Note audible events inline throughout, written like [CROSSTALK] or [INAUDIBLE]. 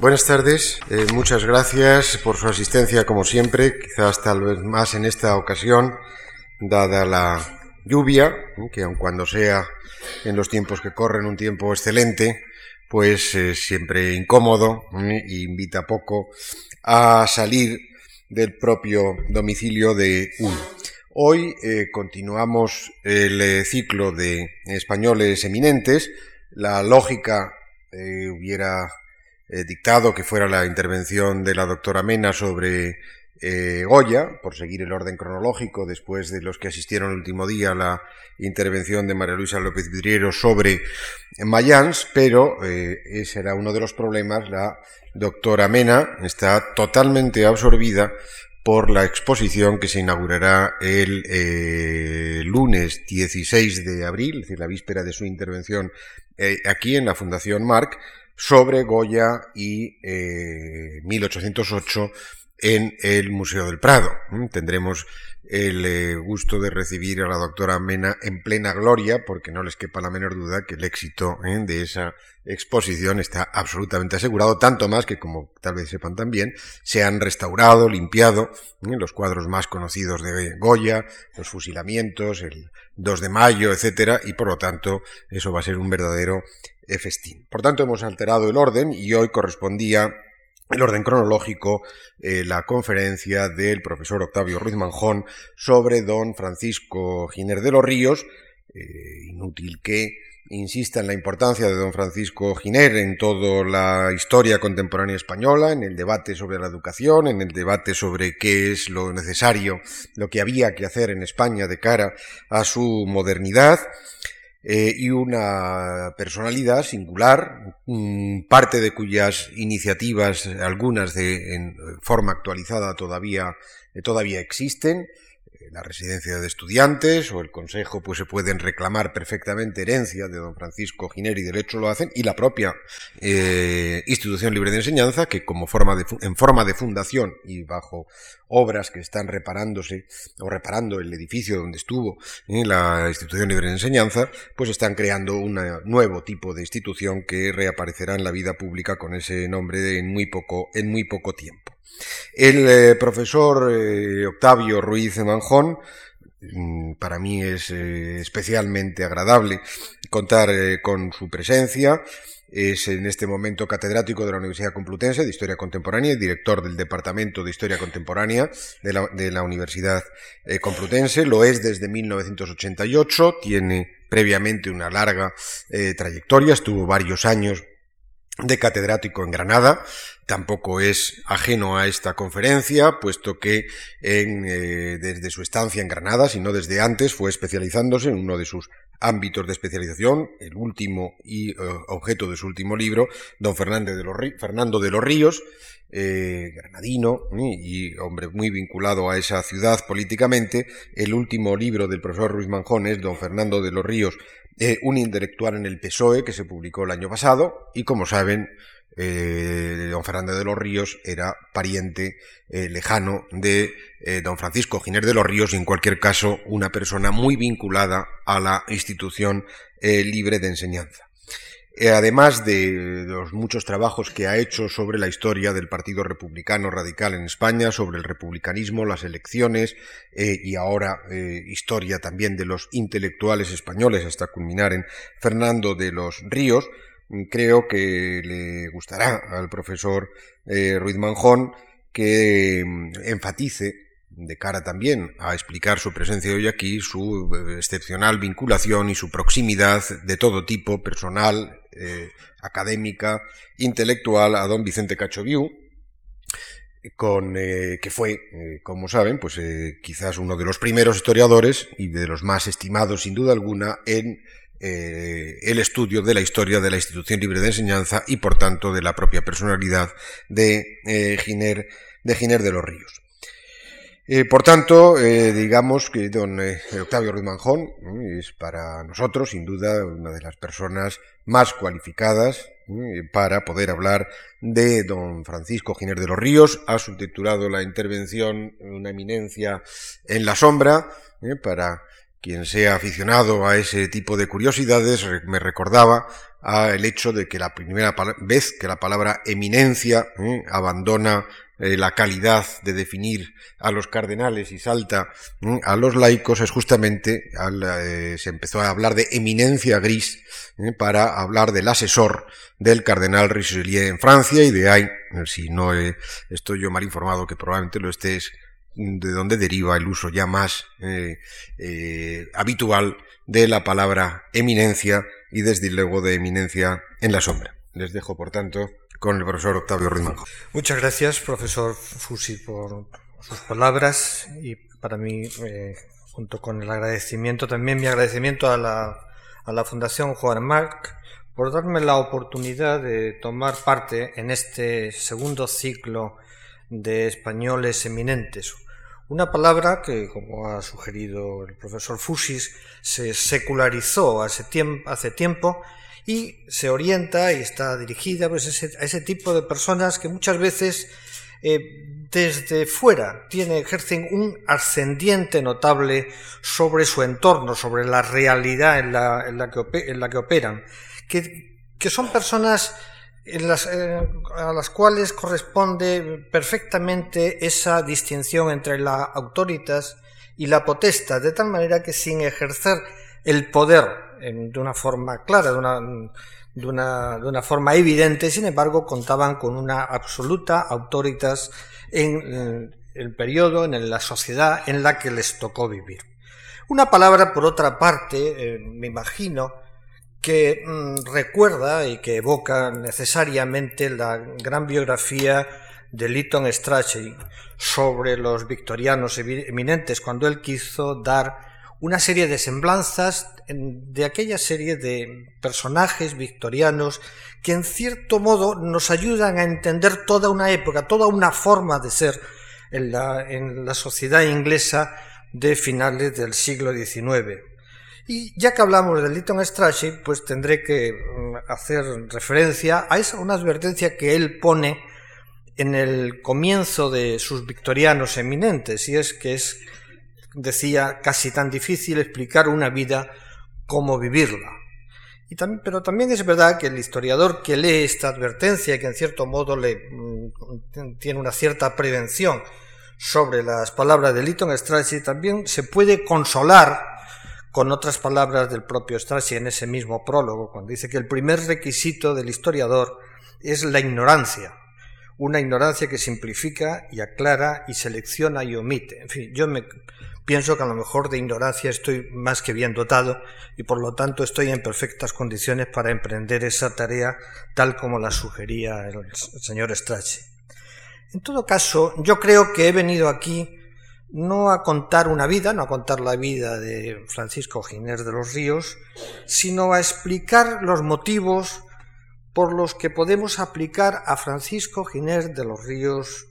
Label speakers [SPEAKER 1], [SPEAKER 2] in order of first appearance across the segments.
[SPEAKER 1] Buenas tardes, eh, muchas gracias por su asistencia como siempre, quizás tal vez más en esta ocasión, dada la lluvia, que aun cuando sea en los tiempos que corren un tiempo excelente, pues eh, siempre incómodo e invita poco a salir del propio domicilio de uno. Hoy eh, continuamos el ciclo de españoles eminentes. La lógica hubiera eh, dictado que fuera la intervención de la doctora Mena sobre eh, Goya, por seguir el orden cronológico, después de los que asistieron el último día a la intervención de María Luisa López Vidriero sobre Mayans, pero eh, ese era uno de los problemas. La doctora Mena está totalmente absorbida por la exposición que se inaugurará el lunes 16 de abril, es decir, la víspera de su intervención aquí en la Fundación Marc, sobre Goya y 1808 eh, en el Museo del Prado. Tendremos el eh, gusto de recibir a la doctora Mena en plena gloria, porque no les quepa la menor duda que el éxito eh, de esa exposición está absolutamente asegurado, tanto más que, como tal vez sepan también, se han restaurado, limpiado los cuadros más conocidos de Goya, los fusilamientos, el 2 de mayo, etcétera, y por lo tanto eso va a ser un verdadero Por tanto, hemos alterado el orden y hoy correspondía el orden cronológico, eh, la conferencia del profesor Octavio Ruiz Manjón sobre don Francisco Giner de los Ríos. Eh, inútil que insista en la importancia de don Francisco Giner en toda la historia contemporánea española, en el debate sobre la educación, en el debate sobre qué es lo necesario, lo que había que hacer en España de cara a su modernidad. Eh, y una personalidad singular, parte de cuyas iniciativas, algunas de en forma actualizada todavía, eh, todavía existen, la residencia de estudiantes o el consejo pues se pueden reclamar perfectamente herencia de don Francisco Giner y de hecho lo hacen y la propia eh, institución libre de enseñanza que como forma de, en forma de fundación y bajo obras que están reparándose o reparando el edificio donde estuvo eh, la institución libre de enseñanza pues están creando un nuevo tipo de institución que reaparecerá en la vida pública con ese nombre en muy poco en muy poco tiempo el eh, profesor eh, Octavio Ruiz Manjón, mm, para mí es eh, especialmente agradable contar con su presencia. Es en este momento catedrático de la Universidad Complutense de Historia Contemporánea y director del Departamento de Historia Contemporánea de la, Universidad Complutense. Lo es desde 1988. Tiene previamente una larga trayectoria. Estuvo varios años de catedrático en Granada. Tampoco es ajeno a esta conferencia, puesto que en, eh, desde su estancia en Granada, sino desde antes, fue especializándose en uno de sus ámbitos de especialización, el último y eh, objeto de su último libro, don Fernando de los, Fernando de los Ríos, eh, granadino y hombre muy vinculado a esa ciudad políticamente. El último libro del profesor Ruiz Manjón es don Fernando de los Ríos, eh, un intelectual en el PSOE que se publicó el año pasado y como saben eh, don Fernando de los Ríos era pariente eh, lejano de don Francisco Giner de los Ríos y en cualquier caso una persona muy vinculada a la institución libre de enseñanza. Además de los muchos trabajos que ha hecho sobre la historia del Partido Republicano Radical en España, sobre el republicanismo, las elecciones y ahora historia también de los intelectuales españoles hasta culminar en Fernando de los Ríos, creo que le gustará al profesor eh, Ruiz Manjón que mm, enfatice de cara también a explicar su presencia hoy aquí, su eh, excepcional vinculación y su proximidad de todo tipo, personal, eh, académica, intelectual, a don Vicente Cachoviu, con, que fue, como saben, pues quizás uno de los primeros historiadores y de los más estimados, sin duda alguna, en eh, el estudio de la historia de la institución libre de enseñanza y por tanto de la propia personalidad de eh, de Giner de los Ríos. Eh, por tanto, digamos que don Octavio Ruiz Manjón es para nosotros, sin duda, una de las personas más cualificadas para poder hablar de don Francisco Giner de los Ríos. Ha subtitulado la intervención Una eminencia en la sombra, para quien sea aficionado a ese tipo de curiosidades me recordaba el hecho de que la primera vez que la palabra eminencia ¿eh? abandona eh, la calidad de definir a los cardenales y salta ¿eh? a los laicos es justamente se empezó a hablar de eminencia gris para hablar del asesor del cardenal Richelieu en Francia y de ahí, si no estoy yo mal informado que probablemente lo estés, de donde deriva el uso ya más habitual de la palabra eminencia y desde luego de eminencia en la sombra. Les dejo, por tanto, con el profesor Octavio Ritmo.
[SPEAKER 2] Muchas gracias, profesor Fusi, por sus palabras y para mí, eh, junto con el agradecimiento, también mi agradecimiento a la, a la Fundación Juan Marc por darme la oportunidad de tomar parte en este segundo ciclo de españoles eminentes, una palabra que, como ha sugerido el profesor Fusis, se secularizó hace tiempo, y se orienta y está dirigida pues, a ese tipo de personas que muchas veces eh, desde fuera ejercen un ascendiente notable sobre su entorno, sobre la realidad en la, que, operan, que son personas eh, a las cuales corresponde perfectamente esa distinción entre la autoritas y la potestad, de tal manera que sin ejercer el poder de una forma clara, de una, de una, de una forma evidente, sin embargo, contaban con una absoluta autoritas en el periodo, en la sociedad en la que les tocó vivir. Una palabra, por otra parte, eh, me imagino, que mm, recuerda y que evoca necesariamente la gran biografía de Lytton Strachey sobre los victorianos eminentes, cuando él quiso dar una serie de semblanzas de aquella serie de personajes victorianos que en cierto modo nos ayudan a entender toda una época, toda una forma de ser en la, en la sociedad inglesa de finales del siglo XIX. Y ya que hablamos de Lytton Strachey, pues tendré que mm, hacer referencia a esa una advertencia que él pone en el comienzo de sus victorianos eminentes, y es que es, decía, casi tan difícil explicar una vida como vivirla. Y también, pero también es verdad que el historiador que lee esta advertencia y que en cierto modo le, mm, tiene una cierta prevención sobre las palabras de Lytton Strachey, también se puede consolar con otras palabras del propio Strachey en ese mismo prólogo, cuando dice que el primer requisito del historiador es la ignorancia, una ignorancia que simplifica y aclara y selecciona y omite. En fin, yo me pienso que a lo mejor de ignorancia estoy más que bien dotado y por lo tanto estoy en perfectas condiciones para emprender esa tarea tal como la sugería el señor Strachey. En todo caso, yo creo que he venido aquí no a contar una vida, no a contar la vida de Francisco Giner de los Ríos, sino a explicar los motivos por los que podemos aplicar a Francisco Giner de los Ríos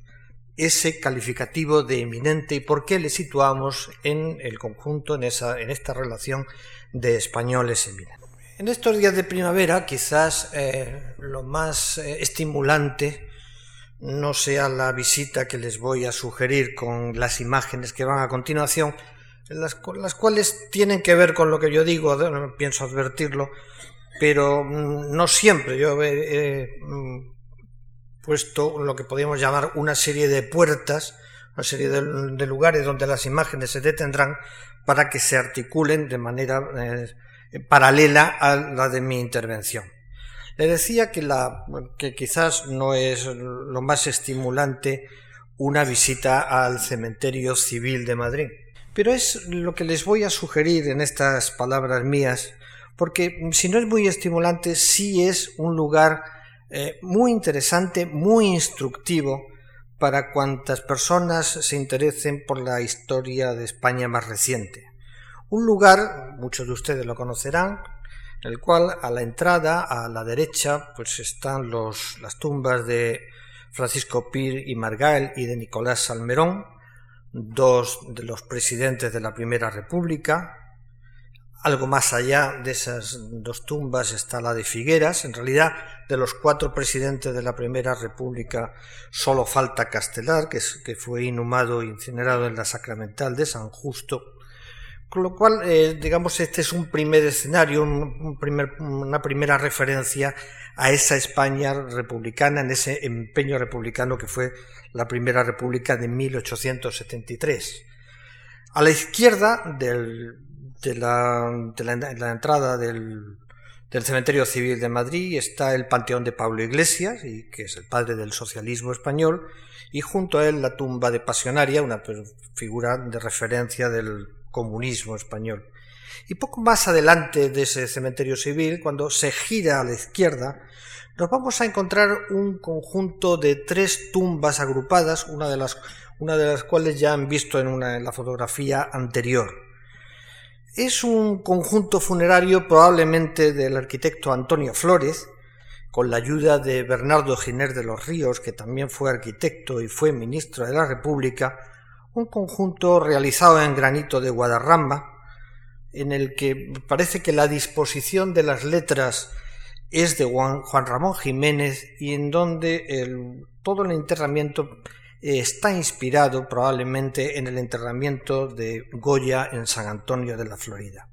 [SPEAKER 2] ese calificativo de eminente y por qué le situamos en el conjunto, en, esa, en esta relación de españoles eminentes. En estos días de primavera, quizás eh, lo más eh, estimulante no sea la visita que les voy a sugerir con las imágenes que van a continuación, las, cuales tienen que ver con lo que yo digo, pienso advertirlo, pero mm, no siempre. Yo he, mm, puesto lo que podríamos llamar una serie de puertas, una serie de, lugares donde las imágenes se detendrán para que se articulen de manera eh, paralela a la de mi intervención. Le decía que, la, que quizás no es lo más estimulante una visita al cementerio civil de Madrid, pero es lo que les voy a sugerir en estas palabras mías, porque si no es muy estimulante, sí es un lugar eh, muy interesante, muy instructivo para cuantas personas se interesen por la historia de España más reciente. Un lugar, muchos de ustedes lo conocerán, el cual a la entrada, a la derecha, pues están los, las tumbas de Francisco Pir y Margal y de Nicolás Salmerón, dos de los presidentes de la Primera República. Algo más allá de esas dos tumbas está la de Figueras. En realidad, de los cuatro presidentes de la Primera República, solo falta Castelar, que, fue inhumado e incinerado en la Sacramental de San Justo Con lo cual, eh, digamos, este es un primer escenario, una primera referencia a esa España republicana, en ese empeño republicano que fue la primera república de 1873. A la izquierda del, de, la, de, la, entrada del, del, cementerio civil de Madrid está el Panteón de Pablo Iglesias, y, que es el padre del socialismo español, y junto a él la tumba de Pasionaria, una figura de referencia del comunismo español. Y poco más adelante de ese cementerio civil, cuando se gira a la izquierda, nos vamos a encontrar un conjunto de tres tumbas agrupadas, una de las, una de las cuales ya han visto en, una, en la fotografía anterior. Es un conjunto funerario probablemente del arquitecto Antonio Flores, con la ayuda de Bernardo Giner de los Ríos, que también fue arquitecto y fue ministro de la República, un conjunto realizado en granito de Guadarrama, en el que parece que la disposición de las letras es de Juan, Ramón Jiménez y en donde todo el enterramiento está inspirado probablemente en el enterramiento de Goya en San Antonio de la Florida.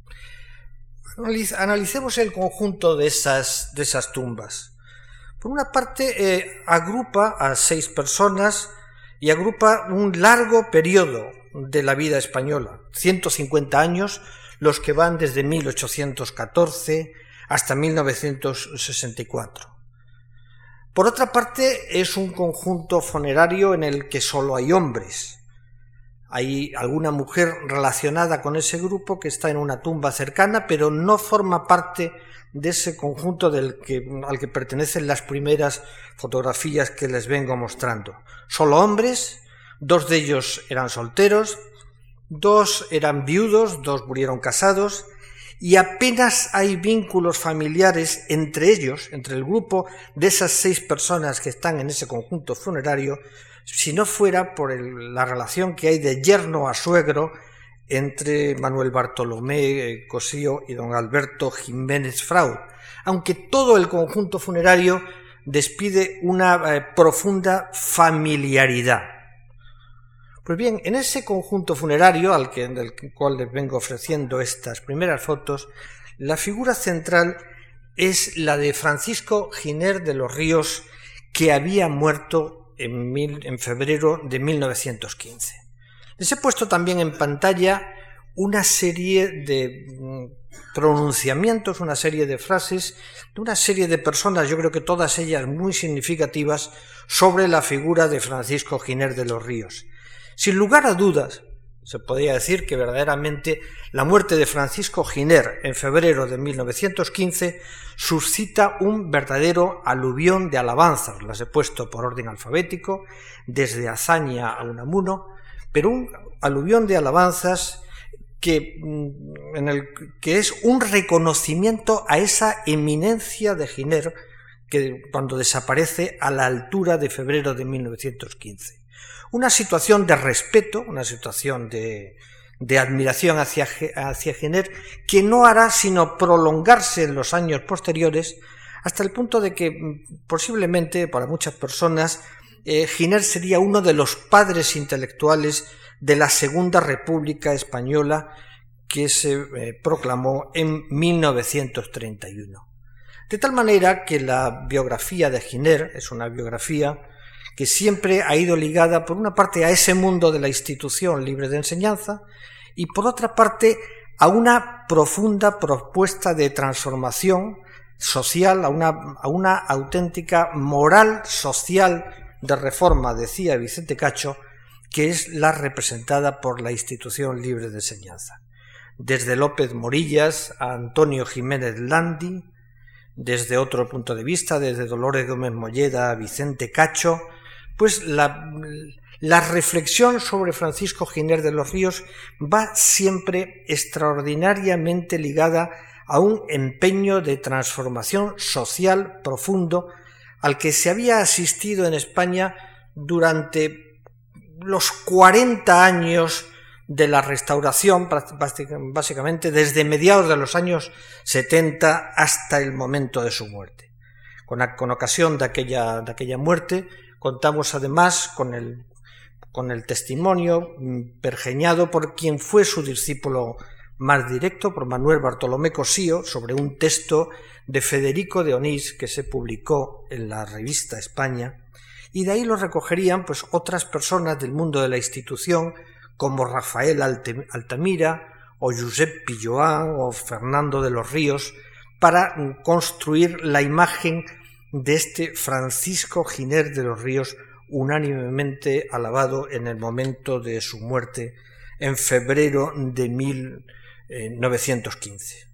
[SPEAKER 2] Analicemos el conjunto de esas, de esas tumbas. Por una parte, eh, agrupa a seis personas y agrupa un largo periodo de la vida española, 150 años, los que van desde 1814 hasta 1964. Por otra parte, es un conjunto funerario en el que solo hay hombres. Hay alguna mujer relacionada con ese grupo que está en una tumba cercana, pero no forma parte de ese conjunto al que pertenecen las primeras fotografías que les vengo mostrando. Solo hombres, dos de ellos eran solteros, dos eran viudos, dos murieron casados, y apenas hay vínculos familiares entre ellos, entre el grupo de esas seis personas que están en ese conjunto funerario, si no fuera por la relación que hay de yerno a suegro entre Manuel Bartolomé eh, Cosío y don Alberto Jiménez Fraud, aunque todo el conjunto funerario despide una eh, profunda familiaridad. Pues bien, en ese conjunto funerario al que, del cual les vengo ofreciendo estas primeras fotos, la figura central es la de Francisco Giner de los Ríos, que había muerto en, en febrero de 1915. Les he puesto también en pantalla una serie de mm, pronunciamientos, una serie de frases de una serie de personas, yo creo que todas ellas muy significativas, sobre la figura de Francisco Giner de los Ríos. Sin lugar a dudas, se podría decir que verdaderamente la muerte de Francisco Giner en febrero de 1915 suscita un verdadero aluvión de alabanzas, las he puesto por orden alfabético, desde Azaña a Unamuno, pero un aluvión de alabanzas que, mm, que es un reconocimiento a esa eminencia de Giner que cuando desaparece a la altura de febrero de 1915 una situación de respeto, una situación de, admiración hacia, hacia que no hará sino prolongarse en los años posteriores hasta el punto de que mm, posiblemente para muchas personas eh, Giner sería uno de los padres intelectuales de la Segunda República Española que se eh, proclamó en 1931. De tal manera que la biografía de Giner es una biografía que siempre ha ido ligada por una parte a ese mundo de la institución libre de enseñanza y por otra parte a una profunda propuesta de transformación social, a una, a una auténtica moral social de reforma, decía Vicente Cacho, que es la representada por la institución libre de enseñanza. Desde López Morillas a Antonio Jiménez Landi, desde otro punto de vista, desde Dolores Gómez Molleda a Vicente Cacho, pues la, reflexión sobre Francisco Giner de los Ríos va siempre extraordinariamente ligada a un empeño de transformación social profundo al que se había asistido en España durante los 40 años de la restauración, básicamente desde mediados de los años 70 hasta el momento de su muerte. Con ocasión de aquella, de aquella muerte, Contamos además con el, testimonio pergeñado por quien fue su discípulo más directo por Manuel Bartolomé Cosío sobre un texto de Federico de Onís que se publicó en la revista España. Y de ahí lo recogerían pues otras personas del mundo de la institución como Rafael Altamira o Josep Pilloán o Fernando de los Ríos para construir la imagen de este Francisco Giner de los Ríos unánimemente alabado en el momento de su muerte en febrero de 1915.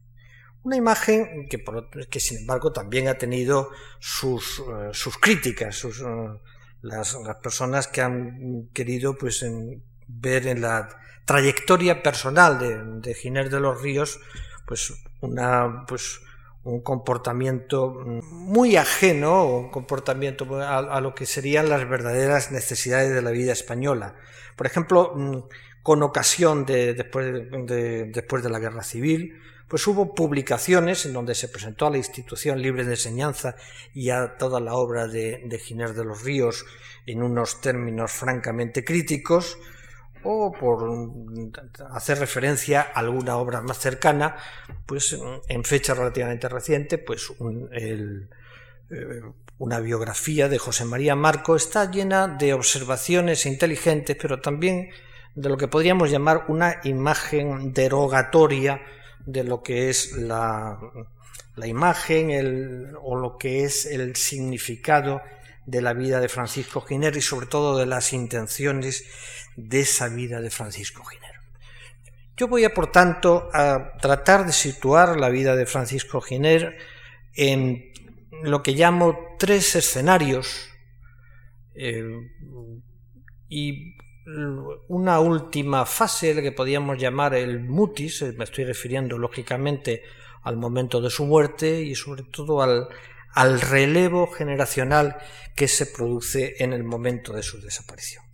[SPEAKER 2] Una imagen que, que sin embargo también ha tenido sus, eh, sus críticas, sus, eh, las, personas que han querido pues, ver en la trayectoria personal de, de Giner de los Ríos pues, una, pues, un comportamiento muy ajeno, un comportamiento a, lo que serían las verdaderas necesidades de la vida española. Por ejemplo, mm, con ocasión de después de, después de la Guerra Civil, pues hubo publicaciones en donde se presentó a la institución libre de enseñanza y a toda la obra de, de Giner de los Ríos en unos términos francamente críticos, o por hacer referencia a alguna obra más cercana, pues en fecha relativamente reciente, pues eh, una biografía de José María Marco. Está llena de observaciones inteligentes, pero también de lo que podríamos llamar una imagen derogatoria de lo que es la, imagen o lo que es el significado de la vida de Francisco Giner y sobre todo de las intenciones de esa vida de Francisco Giner. Yo voy a, por tanto, a tratar de situar la vida de Francisco Giner en lo que llamo tres escenarios eh, y una última fase, la que podríamos llamar el mutis, eh, me estoy refiriendo lógicamente al momento de su muerte y sobre todo al, al relevo generacional que se produce en el momento de su desaparición.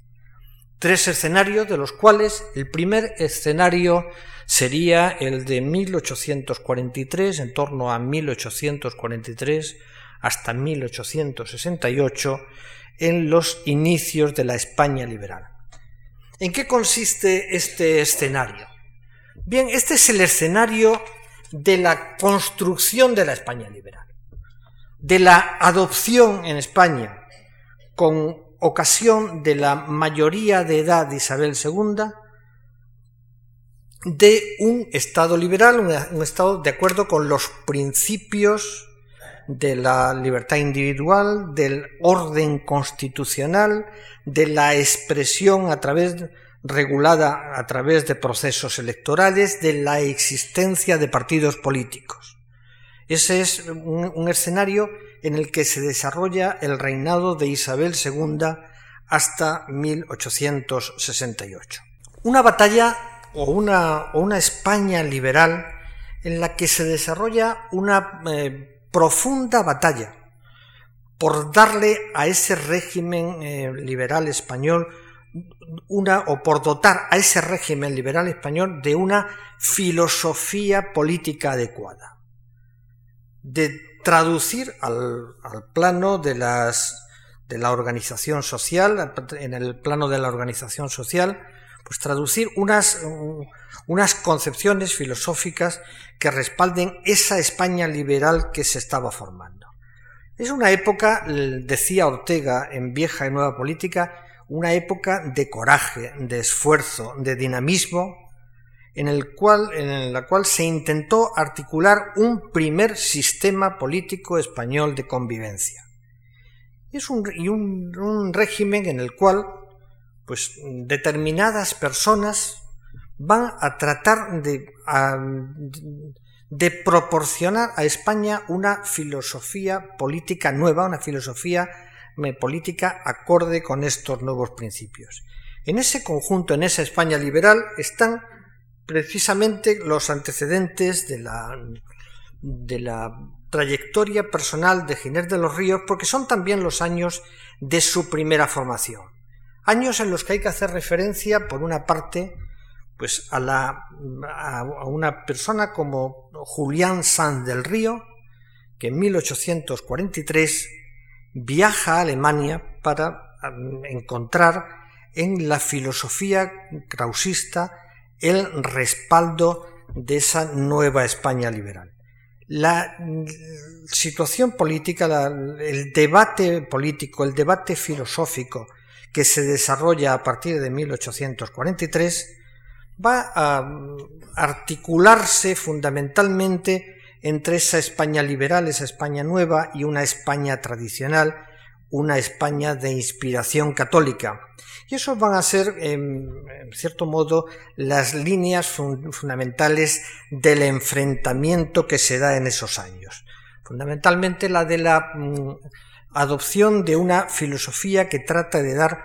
[SPEAKER 2] Tres escenarios de los cuales el primer escenario sería el de 1843, en torno a 1843 hasta 1868, en los inicios de la España liberal. ¿En qué consiste este escenario? Bien, este es el escenario de la construcción de la España liberal de la adopción en España con ocasión de la mayoría de edad de Isabel II de un Estado liberal, un Estado de acuerdo con los principios de la libertad individual, del orden constitucional, de la expresión a través regulada a través de procesos electorales, de la existencia de partidos políticos. Ese es un, escenario en el que se desarrolla el reinado de Isabel II hasta 1868. Una batalla o una, una España liberal en la que se desarrolla una eh, profunda batalla por darle a ese régimen eh, liberal español una o por dotar a ese régimen liberal español de una filosofía política adecuada de traducir al, plano de, las, de la organización social, en el plano de la organización social, pues traducir unas, unas concepciones filosóficas que respalden esa España liberal que se estaba formando. Es una época, decía Ortega en Vieja y Nueva Política, una época de coraje, de esfuerzo, de dinamismo, en, el cual, en la cual se intentó articular un primer sistema político español de convivencia. Es un, y un, régimen en el cual pues, determinadas personas van a tratar de, de proporcionar a España una filosofía política nueva, una filosofía política acorde con estos nuevos principios. En ese conjunto, en esa España liberal, están precisamente los antecedentes de la, de la trayectoria personal de Ginés de los Ríos, porque son también los años de su primera formación. Años en los que hay que hacer referencia, por una parte, pues a, la, a una persona como Julián Sanz del Río, que en 1843 viaja a Alemania para mm, encontrar en la filosofía krausista el respaldo de esa nueva España liberal. La situación política, el debate político, el debate filosófico que se desarrolla a partir de 1843 va a articularse fundamentalmente entre esa España liberal, esa España nueva y una España tradicional, una España de inspiración católica. Y eso van a ser, en, cierto modo, las líneas fundamentales del enfrentamiento que se da en esos años. Fundamentalmente la de la mm, adopción de una filosofía que trata de dar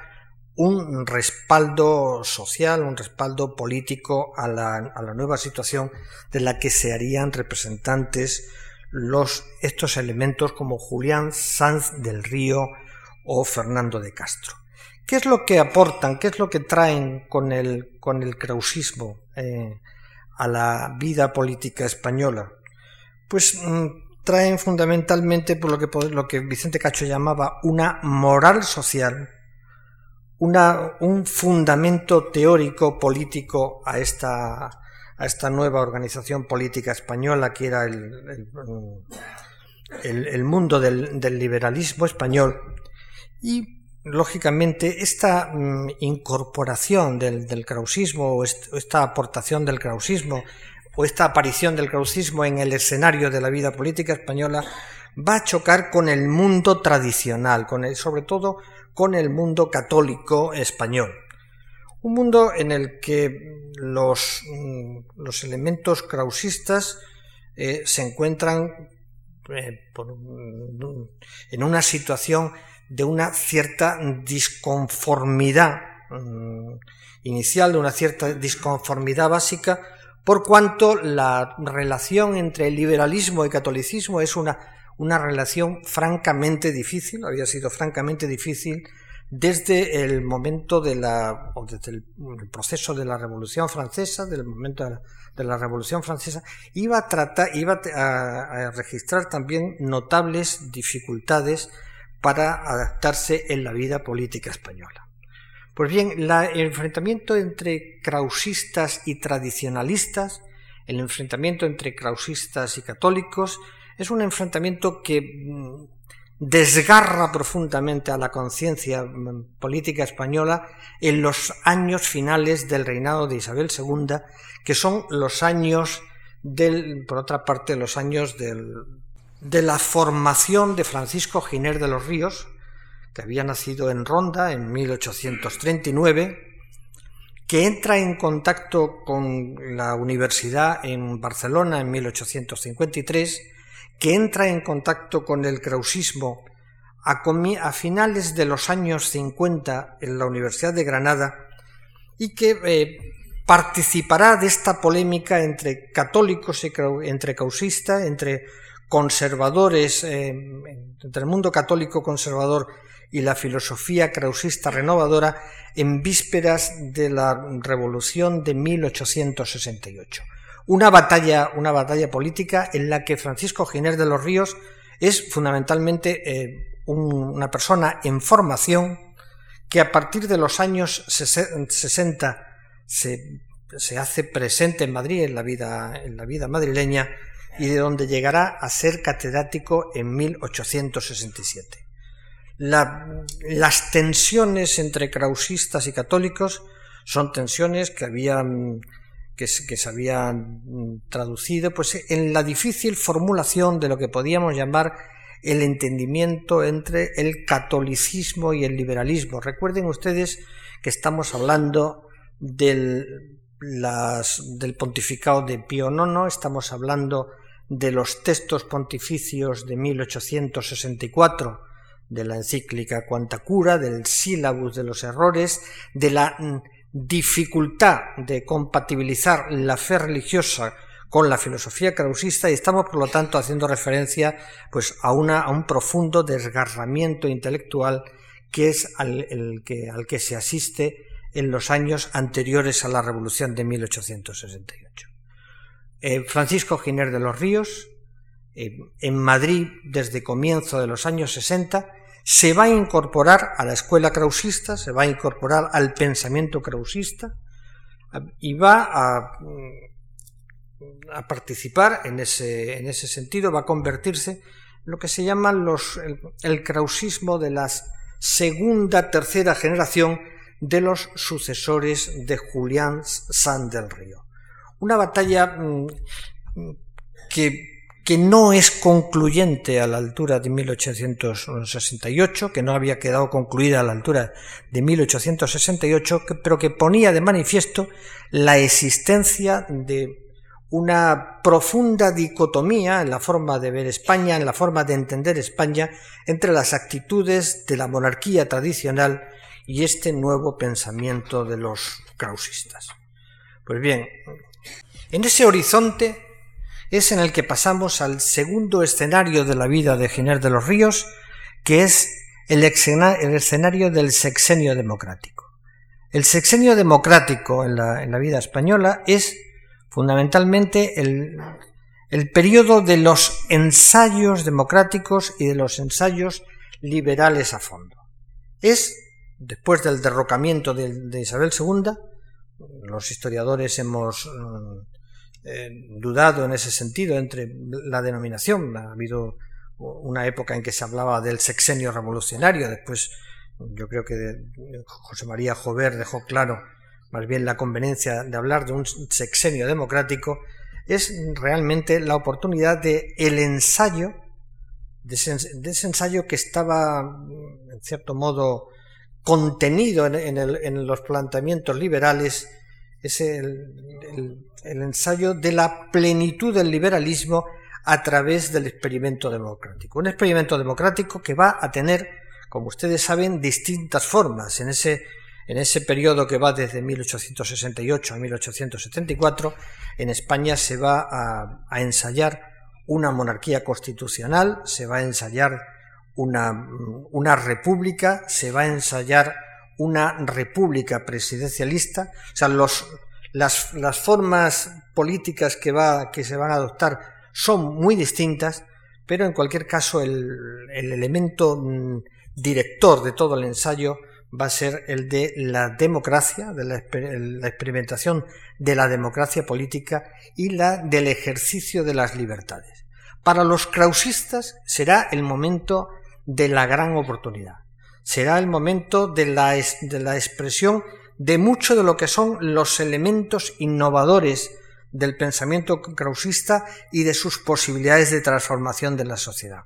[SPEAKER 2] un respaldo social, un respaldo político a la, a la nueva situación de la que se harían representantes los, estos elementos como Julián Sanz del Río o Fernando de Castro. ¿Qué es lo que aportan, qué es lo que traen con el, con el krausismo eh, a la vida política española? Pues mm, traen fundamentalmente por lo que, lo que Vicente Cacho llamaba una moral social, una, un fundamento teórico político a esta, a esta nueva organización política española que era el, el, mundo del, liberalismo español y lógicamente esta mm, incorporación del, del krausismo o esta aportación del krausismo o esta aparición del krausismo en el escenario de la vida política española va a chocar con el mundo tradicional, con el, sobre todo con el mundo católico español. Un mundo en el que los, mm, los elementos krausistas eh, se encuentran eh, en una situación de una cierta disconformidad mm, inicial, de una cierta disconformidad básica, por cuanto la relación entre liberalismo y catolicismo es una, una relación francamente difícil, había sido francamente difícil desde el momento de la, o desde el, proceso de la Revolución Francesa, del momento de la, Revolución Francesa, iba a tratar, iba a registrar también notables dificultades para adaptarse en la vida política española. Pues bien, el enfrentamiento entre krausistas y tradicionalistas, el enfrentamiento entre krausistas y católicos, es un enfrentamiento que mm, desgarra profundamente a la conciencia mm, política española en los años finales del reinado de Isabel II, que son los años del, por otra parte, los años del, de la formación de Francisco Giner de los Ríos, que había nacido en Ronda en 1839, que entra en contacto con la universidad en Barcelona en 1853, que entra en contacto con el krausismo a, finales de los años 50 en la Universidad de Granada y que eh, participará de esta polémica entre católicos y entre krausistas, entre conservadores, eh, entre el mundo católico conservador y la filosofía krausista renovadora en vísperas de la revolución de 1868. Una batalla, una batalla política en la que Francisco Giner de los Ríos es fundamentalmente eh, una persona en formación que a partir de los años 60 se, se hace presente en Madrid, en la vida, en la vida madrileña, y de donde llegará a ser catedrático en 1867. las tensiones entre krausistas y católicos son tensiones que habían que, se habían traducido pues en la difícil formulación de lo que podíamos llamar el entendimiento entre el catolicismo y el liberalismo. Recuerden ustedes que estamos hablando del, del pontificado de Pío IX, estamos hablando de los textos pontificios de 1864, de la encíclica Cuanta Cura, del sílabus de los errores, de la mm, dificultad de compatibilizar la fe religiosa con la filosofía krausista y estamos por lo tanto haciendo referencia pues a, una, a un profundo desgarramiento intelectual que es al, que, al que se asiste en los años anteriores a la revolución de 1868. Eh, Francisco Giner de los Ríos, eh, en Madrid desde comienzo de los años 60, se va a incorporar a la escuela krausista, se va a incorporar al pensamiento krausista y va a, a participar en ese, en ese sentido, va a convertirse en lo que se llama los, el, krausismo de la segunda, tercera generación de los sucesores de Julián San del Río. Una batalla mm, que que no es concluyente a la altura de 1868, que no había quedado concluida a la altura de 1868, pero que ponía de manifiesto la existencia de una profunda dicotomía en la forma de ver España, en la forma de entender España, entre las actitudes de la monarquía tradicional y este nuevo pensamiento de los krausistas. Pues bien, en ese horizonte es en el que pasamos al segundo escenario de la vida de Giner de los Ríos, que es el, escenario del sexenio democrático. El sexenio democrático en la, vida española es fundamentalmente el, periodo de los ensayos democráticos y de los ensayos liberales a fondo. Es, después del derrocamiento de, de Isabel II, los historiadores hemos mm, eh, dudado en ese sentido entre la denominación. Ha habido una época en que se hablaba del sexenio revolucionario, después yo creo que José María Jover dejó claro más bien la conveniencia de hablar de un sexenio democrático, es realmente la oportunidad de el ensayo, de ese, ensayo que estaba, en cierto modo, contenido en los planteamientos liberales es el, ensayo de la plenitud del liberalismo a través del experimento democrático. Un experimento democrático que va a tener, como ustedes saben, distintas formas. En ese, en ese periodo que va desde 1868 a 1874, en España se va a, a ensayar una monarquía constitucional, se va a ensayar una, una república, se va a ensayar una república presidencialista, o sea, los, las, las, formas políticas que, va, que se van a adoptar son muy distintas, pero en cualquier caso el, el elemento mm, director de todo el ensayo va a ser el de la democracia, de la, la, experimentación de la democracia política y la del ejercicio de las libertades. Para los krausistas será el momento de la gran oportunidad será el momento de la, de la expresión de mucho de lo que son los elementos innovadores del pensamiento krausista y de sus posibilidades de transformación de la sociedad.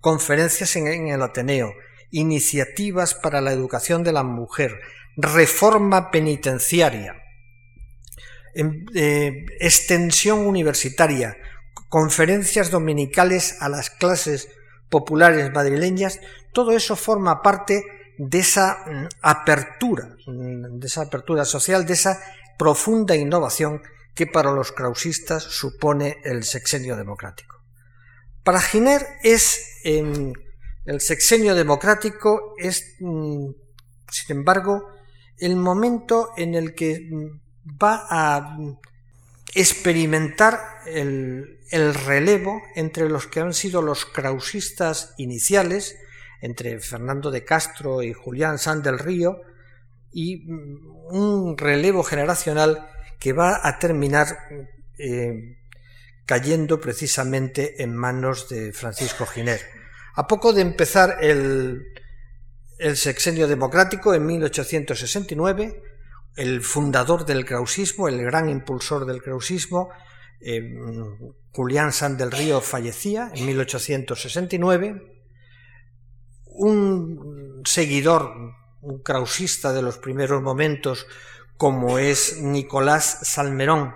[SPEAKER 2] Conferencias en, el Ateneo, iniciativas para la educación de la mujer, reforma penitenciaria, em, eh, extensión universitaria, conferencias dominicales a las clases populares madrileñas, todo eso forma parte de esa mm, apertura, mm, de esa apertura social, de esa profunda innovación que para los krausistas supone el sexenio democrático. Para Giner es el sexenio democrático es, mm, sin embargo, el momento en el que va a experimentar el, el relevo entre los que han sido los krausistas iniciales, entre Fernando de Castro y Julián San del Río, y mm, un relevo generacional que va a terminar eh, cayendo precisamente en manos de Francisco Giner. A poco de empezar el, el sexenio democrático en 1869, el fundador del krausismo, el gran impulsor del krausismo, eh, Julián San del Río fallecía en 1869. Un seguidor, un krausista de los primeros momentos, como es Nicolás Salmerón,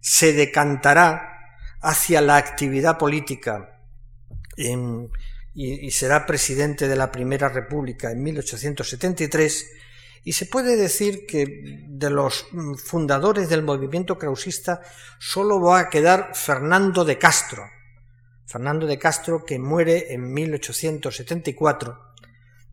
[SPEAKER 2] se decantará hacia la actividad política y será presidente de la Primera República en 1873 y se puede decir que de los fundadores del movimiento krausista solo va a quedar Fernando de Castro. Fernando de Castro que muere en 1874.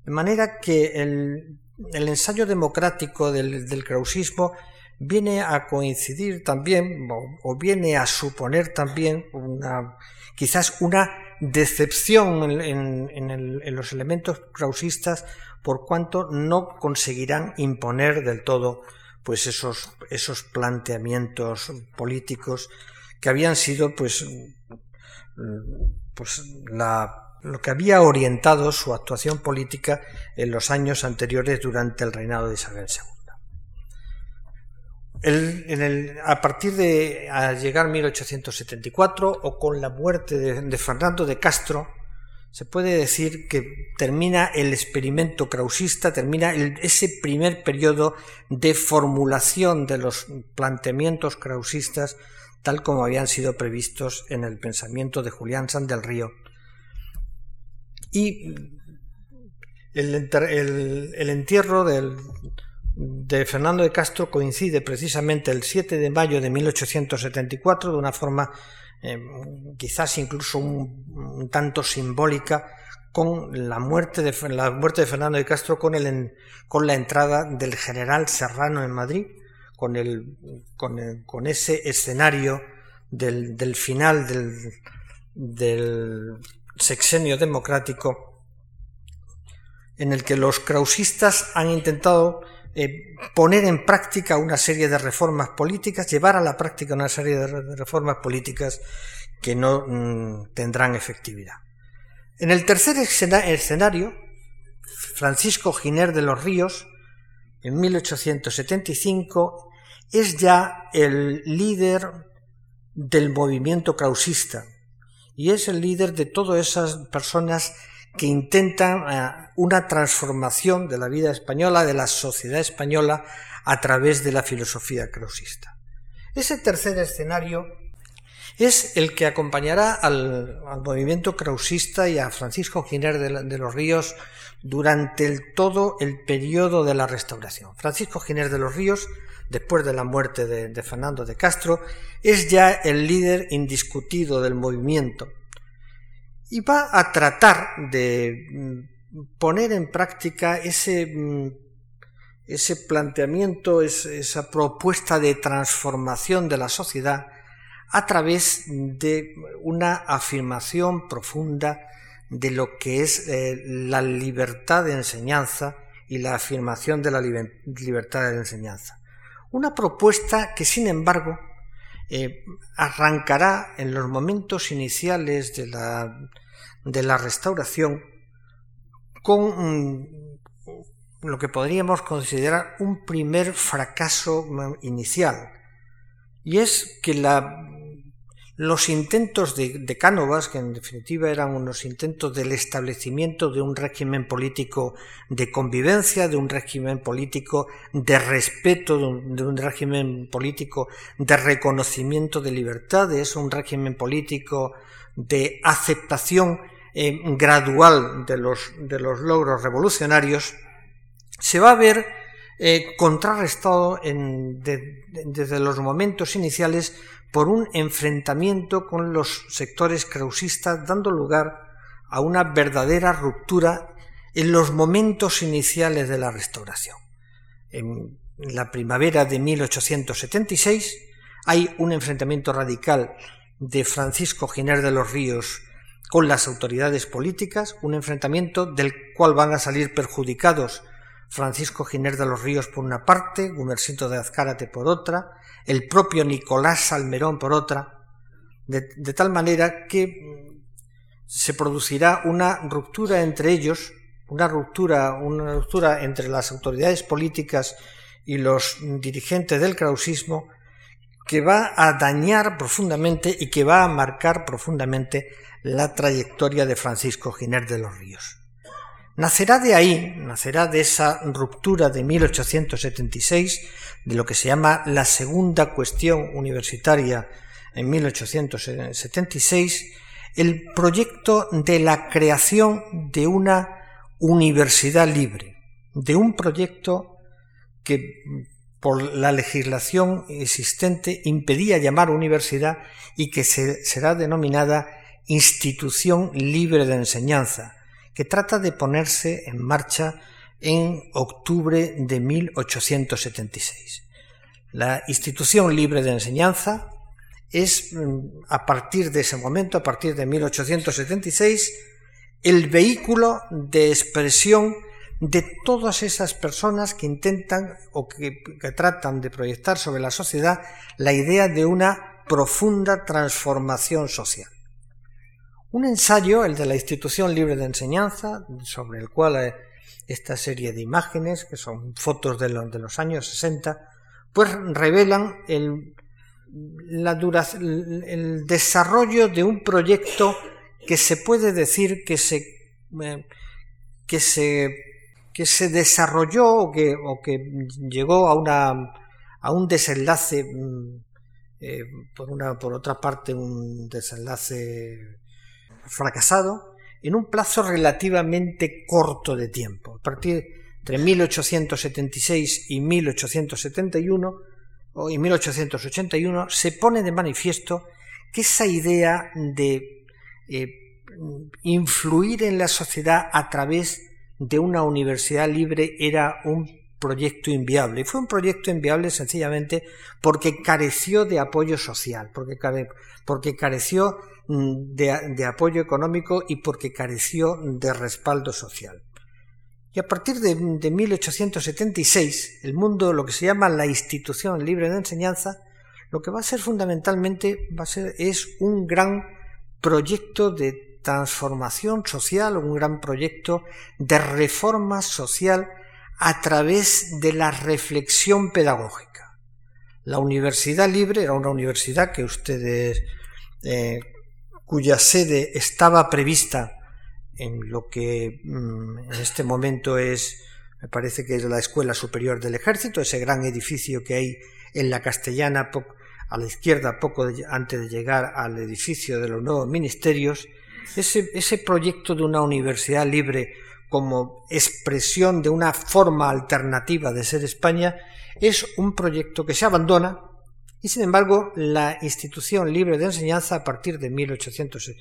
[SPEAKER 2] De manera que el, ensayo democrático del, del, krausismo viene a coincidir también, o, viene a suponer también una, quizás una decepción en, los elementos krausistas por cuanto no conseguirán imponer del todo pues esos, esos planteamientos políticos que habían sido pues, pues lo que había orientado su actuación política en los años anteriores durante el reinado de Isabel II a partir de llegar 1874 o con la muerte de, Fernando de Castro, se puede decir que termina el experimento krausista, termina ese primer periodo de formulación de los planteamientos krausistas tal como habían sido previstos en el pensamiento de Julián San del Río. Y el entierro del, de Fernando de Castro coincide precisamente el 7 de mayo de 1874 de una forma eh, quizás incluso un, tanto simbólica con la muerte de, la muerte de Fernando de Castro con, el, con la entrada del general Serrano en Madrid, con, el, con, ese escenario del, del final del, del sexenio democrático en el que los krausistas han intentado eh, poner en práctica una serie de reformas políticas, llevar a la práctica una serie de reformas políticas que no mm, tendrán efectividad. En el tercer escenario, Francisco Giner de los Ríos, en 1875, es ya el líder del movimiento krausista y es el líder de todas esas personas que intentan eh, una transformación de la vida española, de la sociedad española, a través de la filosofía krausista. Ese tercer escenario es el que acompañará al, movimiento krausista y a Francisco Giner de, los Ríos durante todo el periodo de la restauración. Francisco Giner de los Ríos, después de la muerte de Fernando de Castro, es ya el líder indiscutido del movimiento y va a tratar de mm, poner en práctica ese, mm, ese planteamiento, esa propuesta de transformación de la sociedad a través de una afirmación profunda de lo que es eh, la libertad de enseñanza y la afirmación de la libertad de enseñanza. Una propuesta que, sin embargo, eh, arrancará en los momentos iniciales de la, de la restauración con lo que podríamos considerar un primer fracaso inicial, y es que la los intentos de, Cánovas, que en definitiva eran unos intentos del establecimiento de un régimen político de convivencia, de un régimen político de respeto, de un, régimen político de reconocimiento de libertades, un régimen político de aceptación eh, gradual de los, de los logros revolucionarios, se va a ver eh, contrarrestado desde los momentos iniciales por un enfrentamiento con los sectores krausistas, dando lugar a una verdadera ruptura en los momentos iniciales de la restauración. En la primavera de 1876 hay un enfrentamiento radical de Francisco Giner de los Ríos con las autoridades políticas, un enfrentamiento del cual van a salir perjudicados Francisco Giner de los Ríos por una parte, Gumercito de Azcárate por otra, el propio Nicolás Salmerón por otra, de, tal manera que se producirá una ruptura entre ellos, una ruptura, una ruptura entre las autoridades políticas y los dirigentes del krausismo que va a dañar profundamente y que va a marcar profundamente la trayectoria de Francisco Giner de los Ríos. Nacerá de ahí, nacerá de esa ruptura de 1876, de lo que se llama la segunda cuestión universitaria en 1876, el proyecto de la creación de una universidad libre, de un proyecto que por la legislación existente impedía llamar universidad y que será denominada institución libre de enseñanza, que trata de ponerse en marcha en octubre de 1876. La institución libre de enseñanza es, mm, a partir de ese momento, a partir de 1876, el vehículo de expresión de todas esas personas que intentan o que, que, tratan de proyectar sobre la sociedad la idea de una profunda transformación social. Un ensayo, el de la Institución Libre de Enseñanza, sobre el cual eh, esta serie de imágenes, que son fotos de, los años 60, pues revelan el, la el desarrollo de un proyecto que se puede decir que se, eh, que se, que se desarrolló o que, o que llegó a, una, a un desenlace, mm, eh, por, una, por otra parte un desenlace fracasado, en un plazo relativamente corto de tiempo. A partir entre 1876 y 1871 o y 1881 se pone de manifiesto que esa idea de eh, influir en la sociedad a través de una universidad libre era un proyecto inviable. Y fue un proyecto inviable sencillamente porque careció de apoyo social, porque, porque careció mm, de, apoyo económico y porque careció de respaldo social. Y a partir de, de, 1876, el mundo, lo que se llama la institución libre de enseñanza, lo que va a ser fundamentalmente va a ser, es un gran proyecto de transformación social, un gran proyecto de reforma social a través de la reflexión pedagógica. La Universidad Libre era una universidad que ustedes, eh, cuya sede estaba prevista en lo que mm, en este momento es, me parece que es la Escuela Superior del Ejército, ese gran edificio que hay en la Castellana a la izquierda poco antes de llegar al edificio de los nuevos ministerios, ese, ese proyecto de una universidad libre como expresión de una forma alternativa de ser España es un proyecto que se abandona y sin embargo la institución libre de enseñanza a partir de, 1800,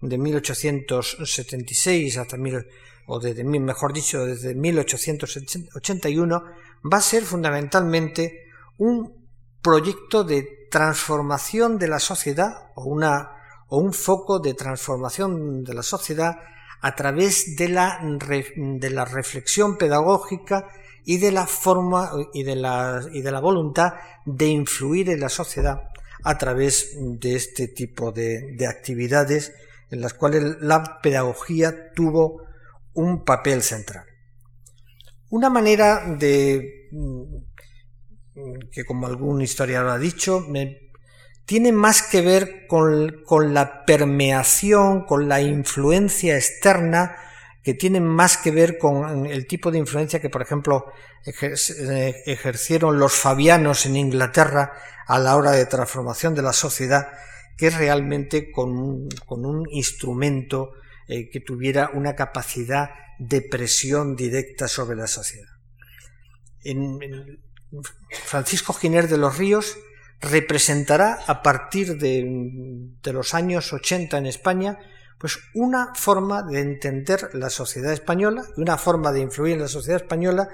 [SPEAKER 2] de 1876 hasta mil, o desde mejor dicho desde 1881 va a ser fundamentalmente un proyecto de transformación de la sociedad o una o un foco de transformación de la sociedad a través de la, de la reflexión pedagógica y de la forma y de la, y de la voluntad de influir en la sociedad a través de este tipo de, de actividades en las cuales la pedagogía tuvo un papel central. Una manera de que como algún historiador ha dicho, me tiene más que ver con, la permeación, con la influencia externa, que tiene más que ver con el tipo de influencia que, por ejemplo, ejercieron los fabianos en Inglaterra a la hora de transformación de la sociedad, que realmente con un, instrumento eh, que tuviera una capacidad de presión directa sobre la sociedad. Francisco Giner de los Ríos representará a partir de, los años 80 en España pues una forma de entender la sociedad española y una forma de influir en la sociedad española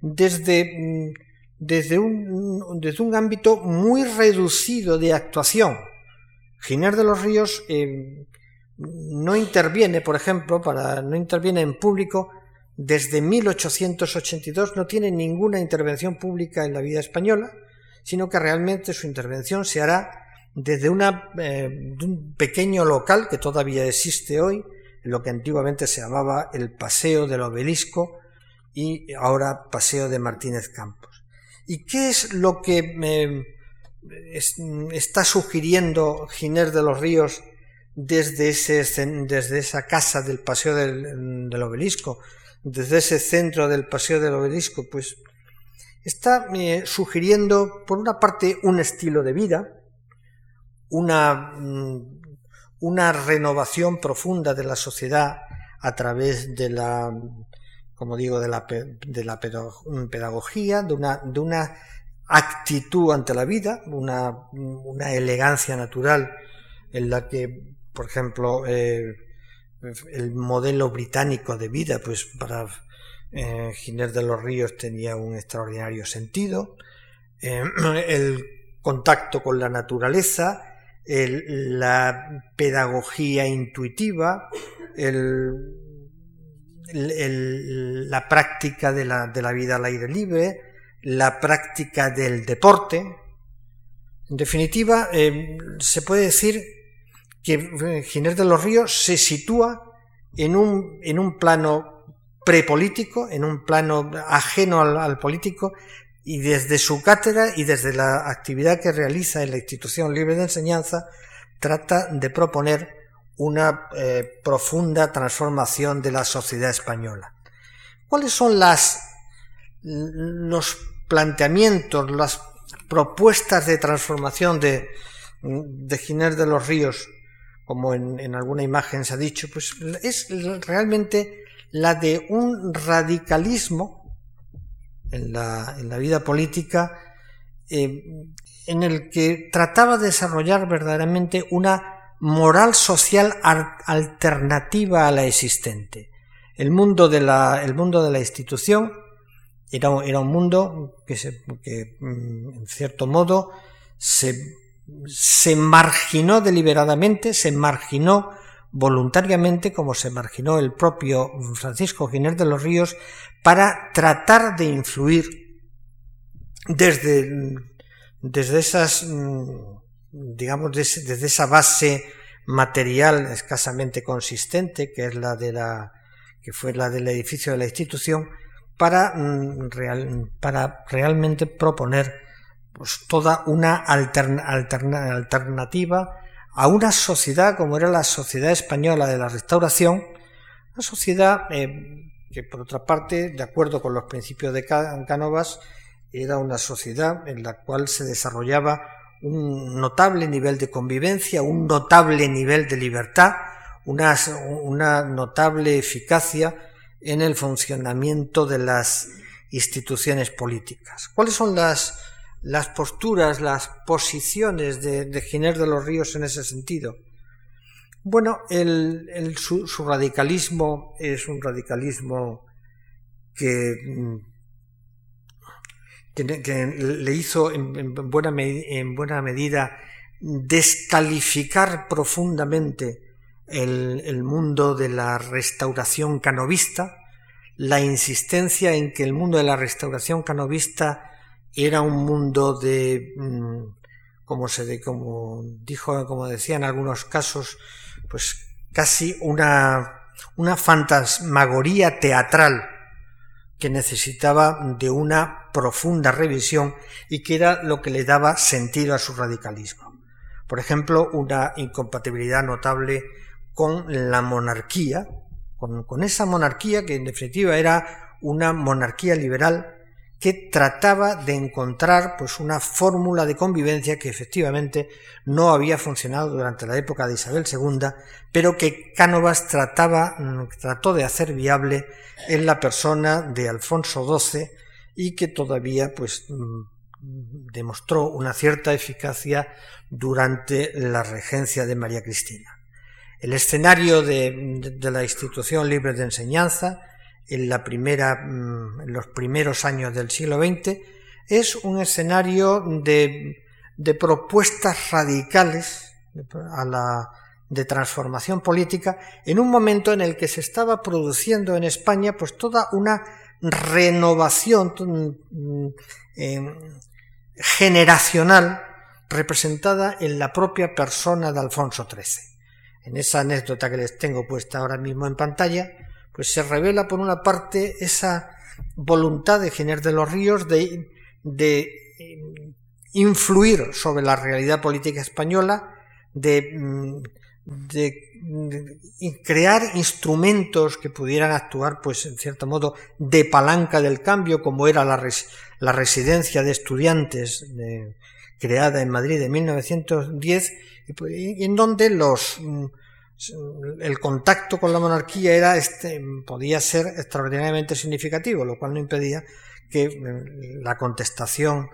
[SPEAKER 2] desde, desde, un, desde un ámbito muy reducido de actuación. Giner de los Ríos eh, no interviene, por ejemplo, para, no interviene en público desde 1882, no tiene ninguna intervención pública en la vida española, sino que realmente su intervención se hará desde una, eh, un pequeño local que todavía existe hoy, lo que antiguamente se llamaba el Paseo del Obelisco y ahora Paseo de Martínez Campos. ¿Y qué es lo que me está sugiriendo Giner de los Ríos desde, ese, desde esa casa del Paseo del, del Obelisco, desde ese centro del Paseo del Obelisco? Pues está eh, sugiriendo, por una parte, un estilo de vida, una, mm, una renovación profunda de la sociedad a través de la, como digo, de la, de la pedagogía, de una, de una actitud ante la vida, una, una elegancia natural en la que, por ejemplo, eh, el modelo británico de vida, pues para eh, Giner de los Ríos tenía un extraordinario sentido, eh, [CLEARS THROAT] el contacto con la naturaleza, la pedagogía intuitiva, la práctica de la, de la, vida al aire libre, la práctica del deporte, En definitiva, eh, se puede decir que eh, Ginés de los Ríos se sitúa en un, en un plano prepolítico, en un plano ajeno al, político, y desde su cátedra y desde la actividad que realiza en la institución libre de enseñanza, trata de proponer una eh, profunda transformación de la sociedad española. ¿Cuáles son las, los planteamientos, las propuestas de transformación de, de Ginés de los Ríos, como en, alguna imagen se ha dicho, pues es realmente la de un radicalismo en la, en la vida política eh, en el que trataba de desarrollar verdaderamente una moral social alternativa a la existente. El mundo de la, el mundo de la institución era, era un mundo que, se, que mm, en cierto modo se, se marginó deliberadamente, se marginó voluntariamente, como se marginó el propio Francisco Ginés de los Ríos, para tratar de influir desde, desde esas, mm, digamos, desde esa base material escasamente consistente, que es la de la, que fue la del edificio de la institución, para, mm, para realmente proponer pues, toda una alternativa a una sociedad como era la sociedad española de la restauración, una sociedad eh, que por otra parte, de acuerdo con los principios de Cánovas, era una sociedad en la cual se desarrollaba un notable nivel de convivencia, un notable nivel de libertad, una, una notable eficacia en el funcionamiento de las instituciones políticas. ¿Cuáles son las, las posturas, las posiciones de, de Ginés de los Ríos en ese sentido? Bueno, su, radicalismo es un radicalismo que, que, le hizo en buena medida descalificar profundamente el, mundo de la restauración canovista, la insistencia en que el mundo de la restauración canovista era un mundo de, mm, como se como dijo, como decía en algunos casos, pues casi una, una fantasmagoría teatral que necesitaba de una profunda revisión y que era lo que le daba sentido a su radicalismo. Por ejemplo, una incompatibilidad notable con la monarquía, con, esa monarquía que en definitiva era una monarquía liberal que trataba de encontrar pues una fórmula de convivencia que efectivamente no había funcionado durante la época de Isabel II, pero que Cánovas trataba, mm, trató de hacer viable en la persona de Alfonso XII y que todavía pues mm, demostró una cierta eficacia durante la regencia de María Cristina. El escenario de, la institución libre de enseñanza en, la primera, mm, en los primeros años del siglo XX es un escenario de, propuestas radicales a la, de transformación política en un momento en el que se estaba produciendo en España pues toda una renovación mm, em, generacional representada en la propia persona de Alfonso XIII en esa anécdota que les tengo puesta ahora mismo en pantalla, pues se revela por una parte esa voluntad de Ginés de los Ríos de, de eh, influir sobre la realidad política española, de, mm, de, crear instrumentos que pudieran actuar, pues en cierto modo, de palanca del cambio, como era la, la residencia de estudiantes creada en Madrid en 1910, pues, en donde los mm, el contacto con la monarquía era este, podía ser extraordinariamente significativo, lo cual no impedía que mm, la contestación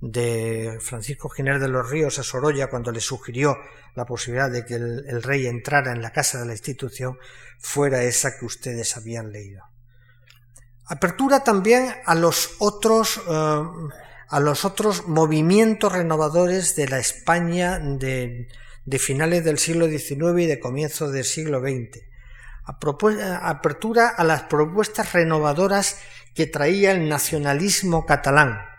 [SPEAKER 2] de Francisco Ginés de los Ríos a Sorolla cuando le sugirió la posibilidad de que el, rey entrara en la casa de la institución fuera esa que ustedes habían leído. Apertura también a los otros eh, a los otros movimientos renovadores de la España de, de finales del siglo XIX y de comienzos del siglo XX. Apertura a las propuestas renovadoras que traía el nacionalismo catalán,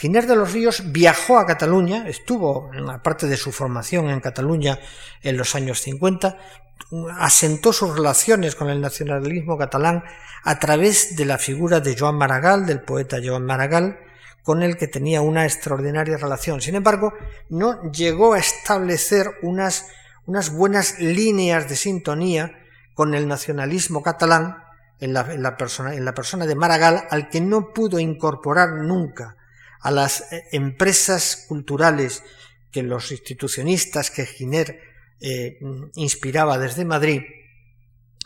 [SPEAKER 2] Giner de los Ríos viajó a Cataluña, estuvo, aparte de su formación en Cataluña en los años 50, asentó sus relaciones con el nacionalismo catalán a través de la figura de Joan Maragall, del poeta Joan Maragall, con el que tenía una extraordinaria relación. Sin embargo, no llegó a establecer unas, unas buenas líneas de sintonía con el nacionalismo catalán en la, persona, en la persona de Maragall, al que no pudo incorporar nunca a las eh, empresas culturales que los institucionistas que Giner eh, inspiraba desde Madrid,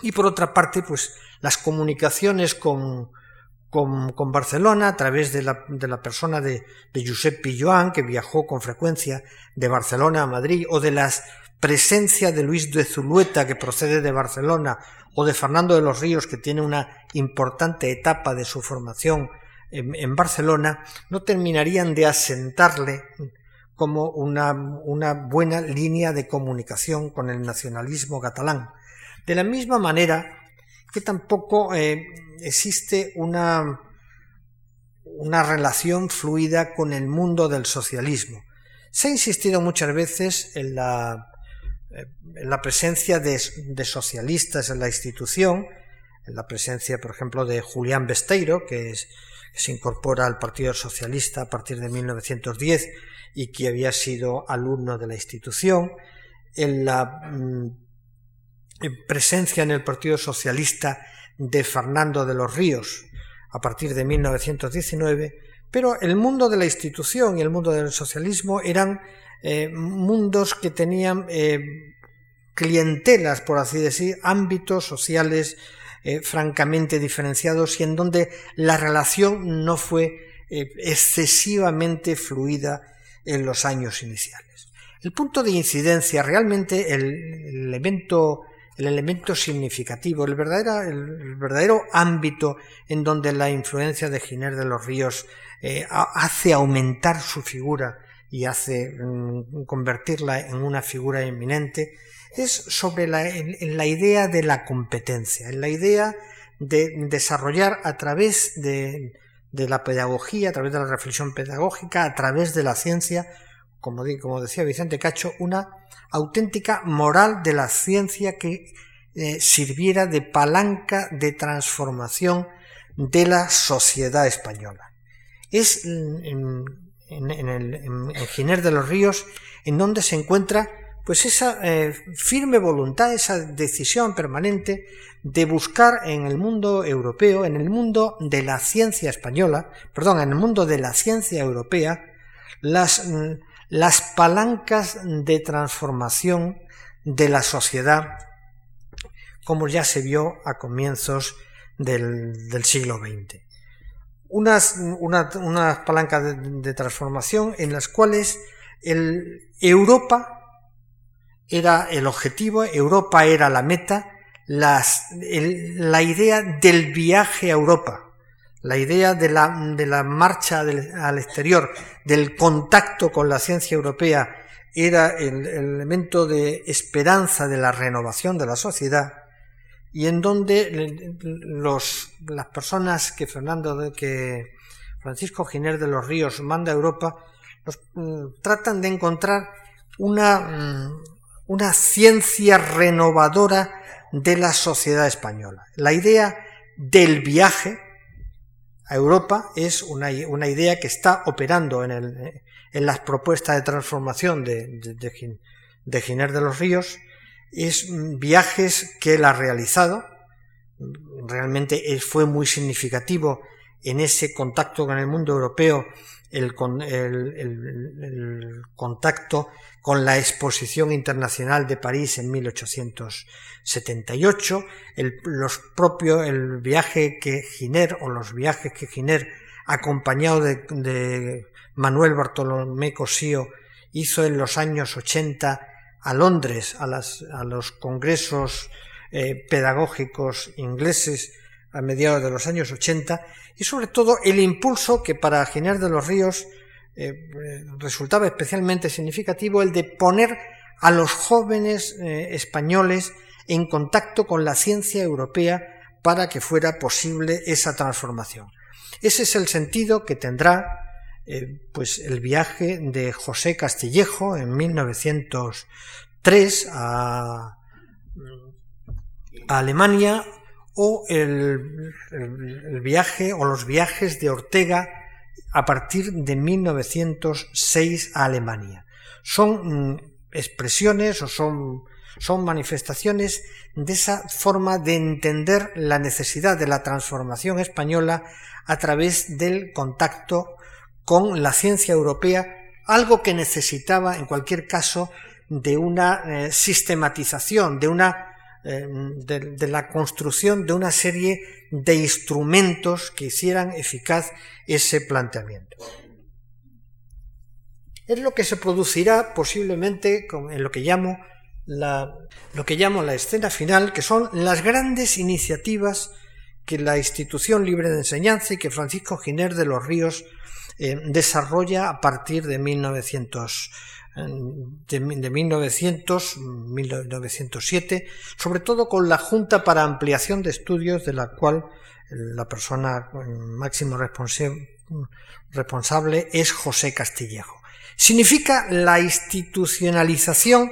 [SPEAKER 2] y por otra parte, pues las comunicaciones con, con, Barcelona a través de la, de la persona de, de Josep Pilloan, que viajó con frecuencia de Barcelona a Madrid, o de la presencia de Luis de Zulueta, que procede de Barcelona, o de Fernando de los Ríos, que tiene una importante etapa de su formación en, Barcelona, no terminarían de asentarle como una, una, buena línea de comunicación con el nacionalismo catalán. De la misma manera que tampoco eh, existe una, una relación fluida con el mundo del socialismo. Se ha insistido muchas veces en la, en la presencia de, socialistas en la institución, en la presencia, por ejemplo, de Julián Besteiro, que, es, que se incorpora al Partido Socialista a partir de 1910 y que había sido alumno de la institución, en la mm, presencia en el Partido Socialista de Fernando de los Ríos a partir de 1919, pero el mundo de la institución y el mundo del socialismo eran eh, mundos que tenían eh, clientelas, por así decir, ámbitos sociales eh, francamente diferenciados y en donde la relación no fue excesivamente fluida en los años iniciales. El punto de incidencia, realmente el evento el elemento significativo, el verdadero, el verdadero ámbito en donde la influencia de Giner de los Ríos eh, hace aumentar su figura y hace mm, convertirla en una figura eminente, es sobre la, en, la idea de la competencia, en la idea de desarrollar a través de, de la pedagogía, a través de la reflexión pedagógica, a través de la ciencia, como, decía Vicente Cacho, una auténtica moral de la ciencia que eh, sirviera de palanca de transformación de la sociedad española. Es en, el Giner de los Ríos en donde se encuentra pues esa eh, firme voluntad, esa decisión permanente de buscar en el mundo europeo, en el mundo de la ciencia española, perdón, en el mundo de la ciencia europea, las, mm, las palancas de transformación de la sociedad, como ya se vio a comienzos del, siglo XX. Unas, una, palancas de, transformación en las cuales el, Europa era el objetivo, Europa era la meta, la idea del viaje a Europa, la idea de la, de la marcha al exterior, del contacto con la ciencia europea, era el, elemento de esperanza de la renovación de la sociedad, y en donde los, las personas que Fernando, que Francisco Giner de los Ríos manda a Europa, mm, tratan de encontrar una, mm, una ciencia renovadora de la sociedad española. La idea del viaje, a Europa es una, idea que está operando en, el, en, las propuestas de transformación de, de, Giner de los Ríos. Es viajes que él ha realizado. Realmente fue muy significativo en ese contacto con el mundo europeo el, el, contacto con la Exposición Internacional de París en 1878, el, los propios, el viaje que Giner o los viajes que Giner, acompañado de, Manuel Bartolomé Cosío, hizo en los años 80 a Londres, a, las, a los congresos eh, pedagógicos ingleses a mediados de los años 80, y sobre todo el impulso que para Giner de los Ríos eh, eh, resultaba especialmente significativo, el de poner a los jóvenes eh, españoles en contacto con la ciencia europea para que fuera posible esa transformación. Ese es el sentido que tendrá pues el viaje de José Castillejo en 1903 a, Alemania o el, viaje o los viajes de Ortega a partir de 1906 a Alemania. Son mm, expresiones o son, son manifestaciones de esa forma de entender la necesidad de la transformación española a través del contacto con la ciencia europea, algo que necesitaba en cualquier caso de una eh, sistematización, de una eh, de, la construcción de una serie de instrumentos que hicieran eficaz ese planteamiento. Es lo que se producirá posiblemente en lo que llamo la, lo que llamo la escena final, que son las grandes iniciativas que la institución libre de enseñanza y que Francisco Giner de los Ríos eh, desarrolla a partir de 1900, de, 1900, 1907, sobre todo con la Junta para Ampliación de Estudios, de la cual la persona máximo responsable es José Castillejo. Significa la institucionalización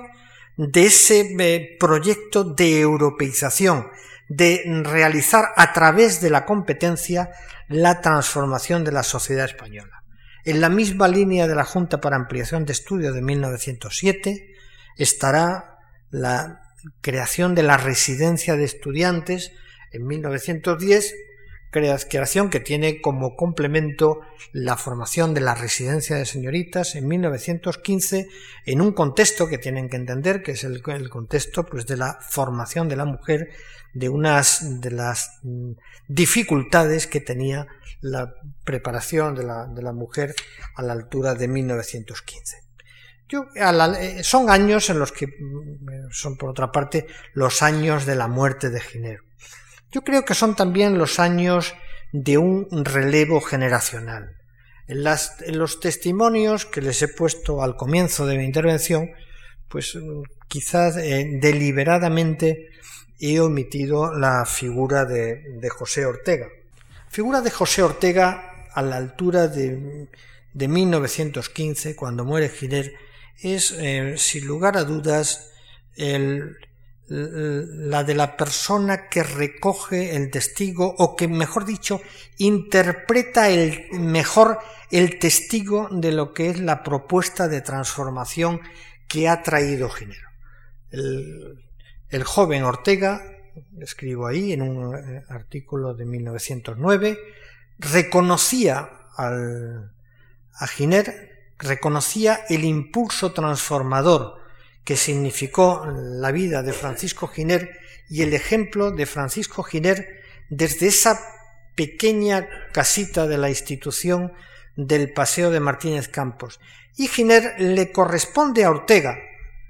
[SPEAKER 2] de ese eh, proyecto de europeización, de realizar a través de la competencia la transformación de la sociedad española. En la misma línea de la Junta para Ampliación de Estudios de 1907 estará la creación de la residencia de estudiantes en 1910, creación que tiene como complemento la formación de la residencia de señoritas en 1915 en un contexto que tienen que entender que es el, contexto pues de la formación de la mujer de unas de las mm, dificultades que tenía la preparación de la, de la mujer a la altura de 1915. Yo, eh, son años en los que mm, son por otra parte los años de la muerte de Ginero. Yo creo que son también los años de un relevo generacional. En, los testimonios que les he puesto al comienzo de mi intervención, pues quizás eh, deliberadamente he omitido la figura de, José Ortega. Figura de José Ortega a la altura de, 1915, cuando muere Giner, es, eh, sin lugar a dudas, la de la persona que recoge el testigo o que, mejor dicho, interpreta el, mejor el testigo de lo que es la propuesta de transformación que ha traído Ginero. El joven Ortega, escribo ahí en un eh, artículo de 1909, reconocía al, a Giner, reconocía el impulso transformador que significó la vida de Francisco Giner y el ejemplo de Francisco Giner desde esa pequeña casita de la institución del Paseo de Martínez Campos. Y Giner le corresponde a Ortega,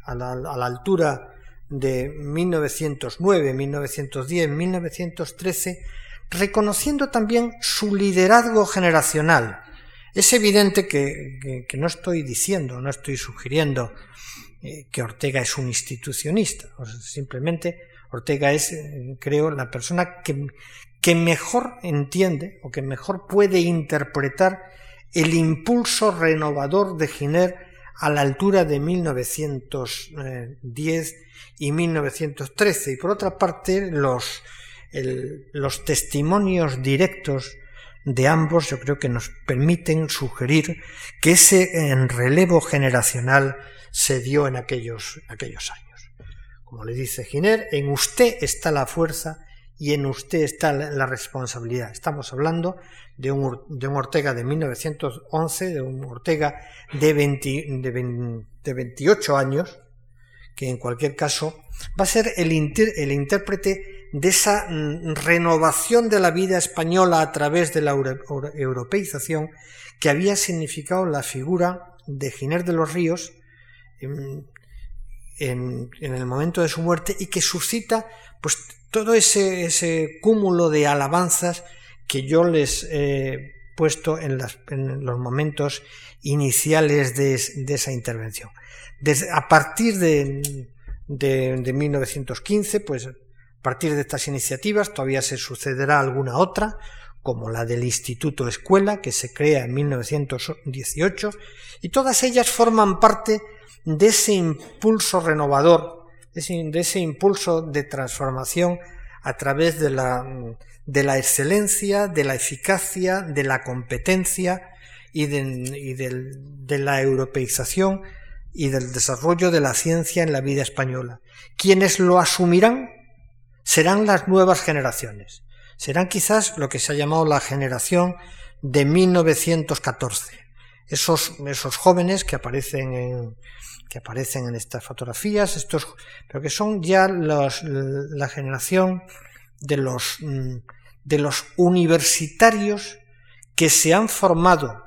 [SPEAKER 2] a la, altura de 1909, 1910, 1913, reconociendo también su liderazgo generacional. Es evidente que, no estoy diciendo, no estoy sugiriendo eh, que Ortega es un institucionista, simplemente Ortega es, eh, creo, la persona que, que mejor entiende o que mejor puede interpretar el impulso renovador de Giner a la altura de 1910 y 1913. Y por otra parte, los, los testimonios directos de ambos yo creo que nos permiten sugerir que ese relevo generacional se dio en aquellos, aquellos años. Como le dice Giner, en usted está la fuerza y en usted está la responsabilidad. Estamos hablando de un, de un Ortega de 1911, de un Ortega de, de, 28 años, que en cualquier caso va a ser el, el intérprete de esa mm, renovación de la vida española a través de la europeización que había significado la figura de Giner de los Ríos en, en, el momento de su muerte y que suscita pues todo ese, ese cúmulo de alabanzas que yo les he puesto en, los momentos iniciales de, esa intervención. A partir de, de, 1915, pues a partir de estas iniciativas todavía se sucederá alguna otra, como la del Instituto Escuela, que se crea en 1918, y todas ellas forman parte de ese impulso renovador, de ese, impulso de transformación a través de la, de la excelencia, de la eficacia, de la competencia y, de, la europeización y del desarrollo de la ciencia en la vida española. Quienes lo asumirán serán las nuevas generaciones. Serán quizás lo que se ha llamado la generación de 1914. Esos, esos jóvenes que aparecen en, que aparecen en estas fotografías, estos, pero que son ya los, la generación de los, mm, de los universitarios que se han formado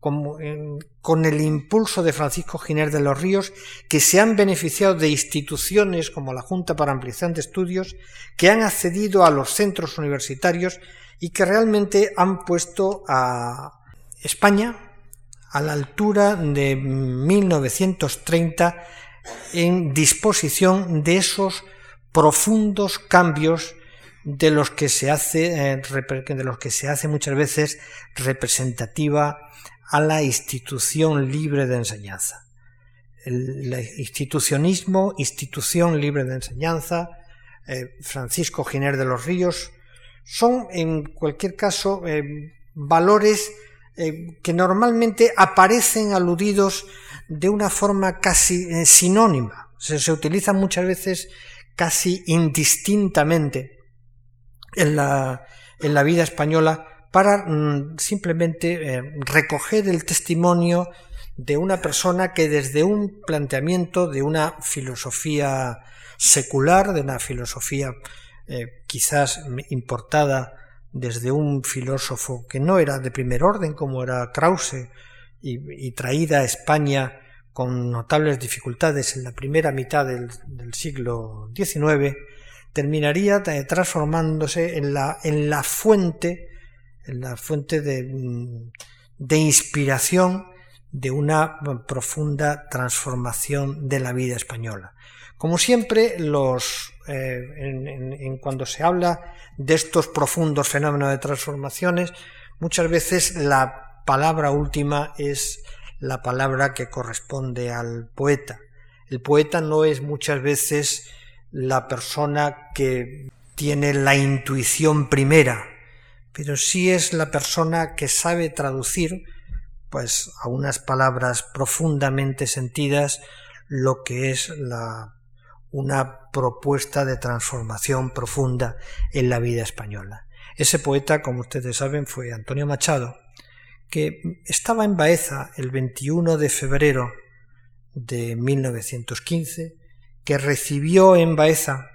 [SPEAKER 2] con el impulso de Francisco Giner de los Ríos, que se han beneficiado de instituciones como la Junta para Ampliación de Estudios, que han accedido a los centros universitarios y que realmente han puesto a España a la altura de 1930 en disposición de esos profundos cambios de los que se hace eh, de los que se hace muchas veces representativa a la institución libre de enseñanza. El, institucionismo, institución libre de enseñanza, eh, Francisco Giner de los Ríos, son en cualquier caso eh, valores eh, que normalmente aparecen aludidos de una forma casi sinónima. Se, se utilizan muchas veces casi indistintamente en la, en la vida española para mm, simplemente eh, recoger el testimonio de una persona que desde un planteamiento de una filosofía secular, de una filosofía eh, quizás importada desde un filósofo que no era de primer orden como era Krause y, traída a España con notables dificultades en la primera mitad del, del siglo XIX, terminaría eh, transformándose en la, en la fuente la fuente de, inspiración de una profunda transformación de la vida española. Como siempre, los, eh, en, cuando se habla de estos profundos fenómenos de transformaciones, muchas veces la palabra última es la palabra que corresponde al poeta. El poeta no es muchas veces la persona que tiene la intuición primera, pero sí es la persona que sabe traducir pues a unas palabras profundamente sentidas lo que es la una propuesta de transformación profunda en la vida española. Ese poeta, como ustedes saben, fue Antonio Machado, que estaba en Baeza el 21 de febrero de 1915, que recibió en Baeza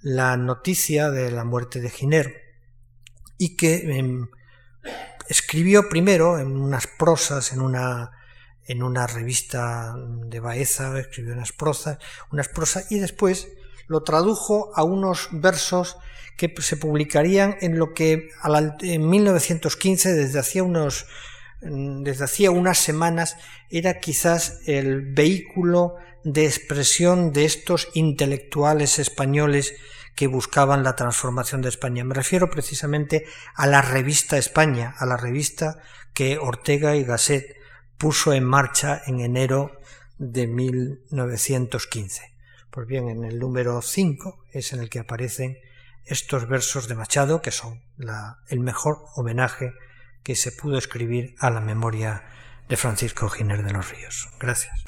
[SPEAKER 2] la noticia de la muerte de Giner y que em, escribió primero en unas prosas, en una, en una revista de Baeza, escribió unas prosas, unas prosas y después lo tradujo a unos versos que se publicarían en lo que en 1915, desde hacía unos desde hacía unas semanas, era quizás el vehículo de expresión de estos intelectuales españoles que buscaban la transformación de España. Me refiero precisamente a la revista España, a la revista que Ortega y Gasset puso en marcha en enero de 1915. Pues bien, en el número 5 es en el que aparecen estos versos de Machado, que son el mejor homenaje que se pudo escribir a la memoria de Francisco Giner de los Ríos. Gracias.